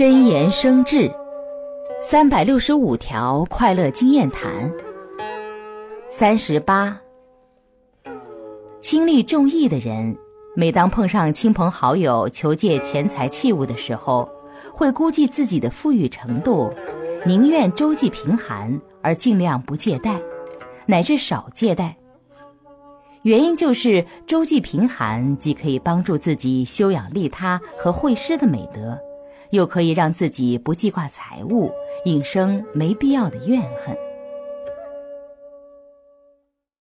真言生智，三百六十五条快乐经验谈。三十八，心力重义的人，每当碰上亲朋好友求借钱财器物的时候，会估计自己的富裕程度，宁愿周济贫寒，而尽量不借贷，乃至少借贷。原因就是周济贫寒，既可以帮助自己修养利他和惠施的美德。又可以让自己不记挂财物，引生没必要的怨恨。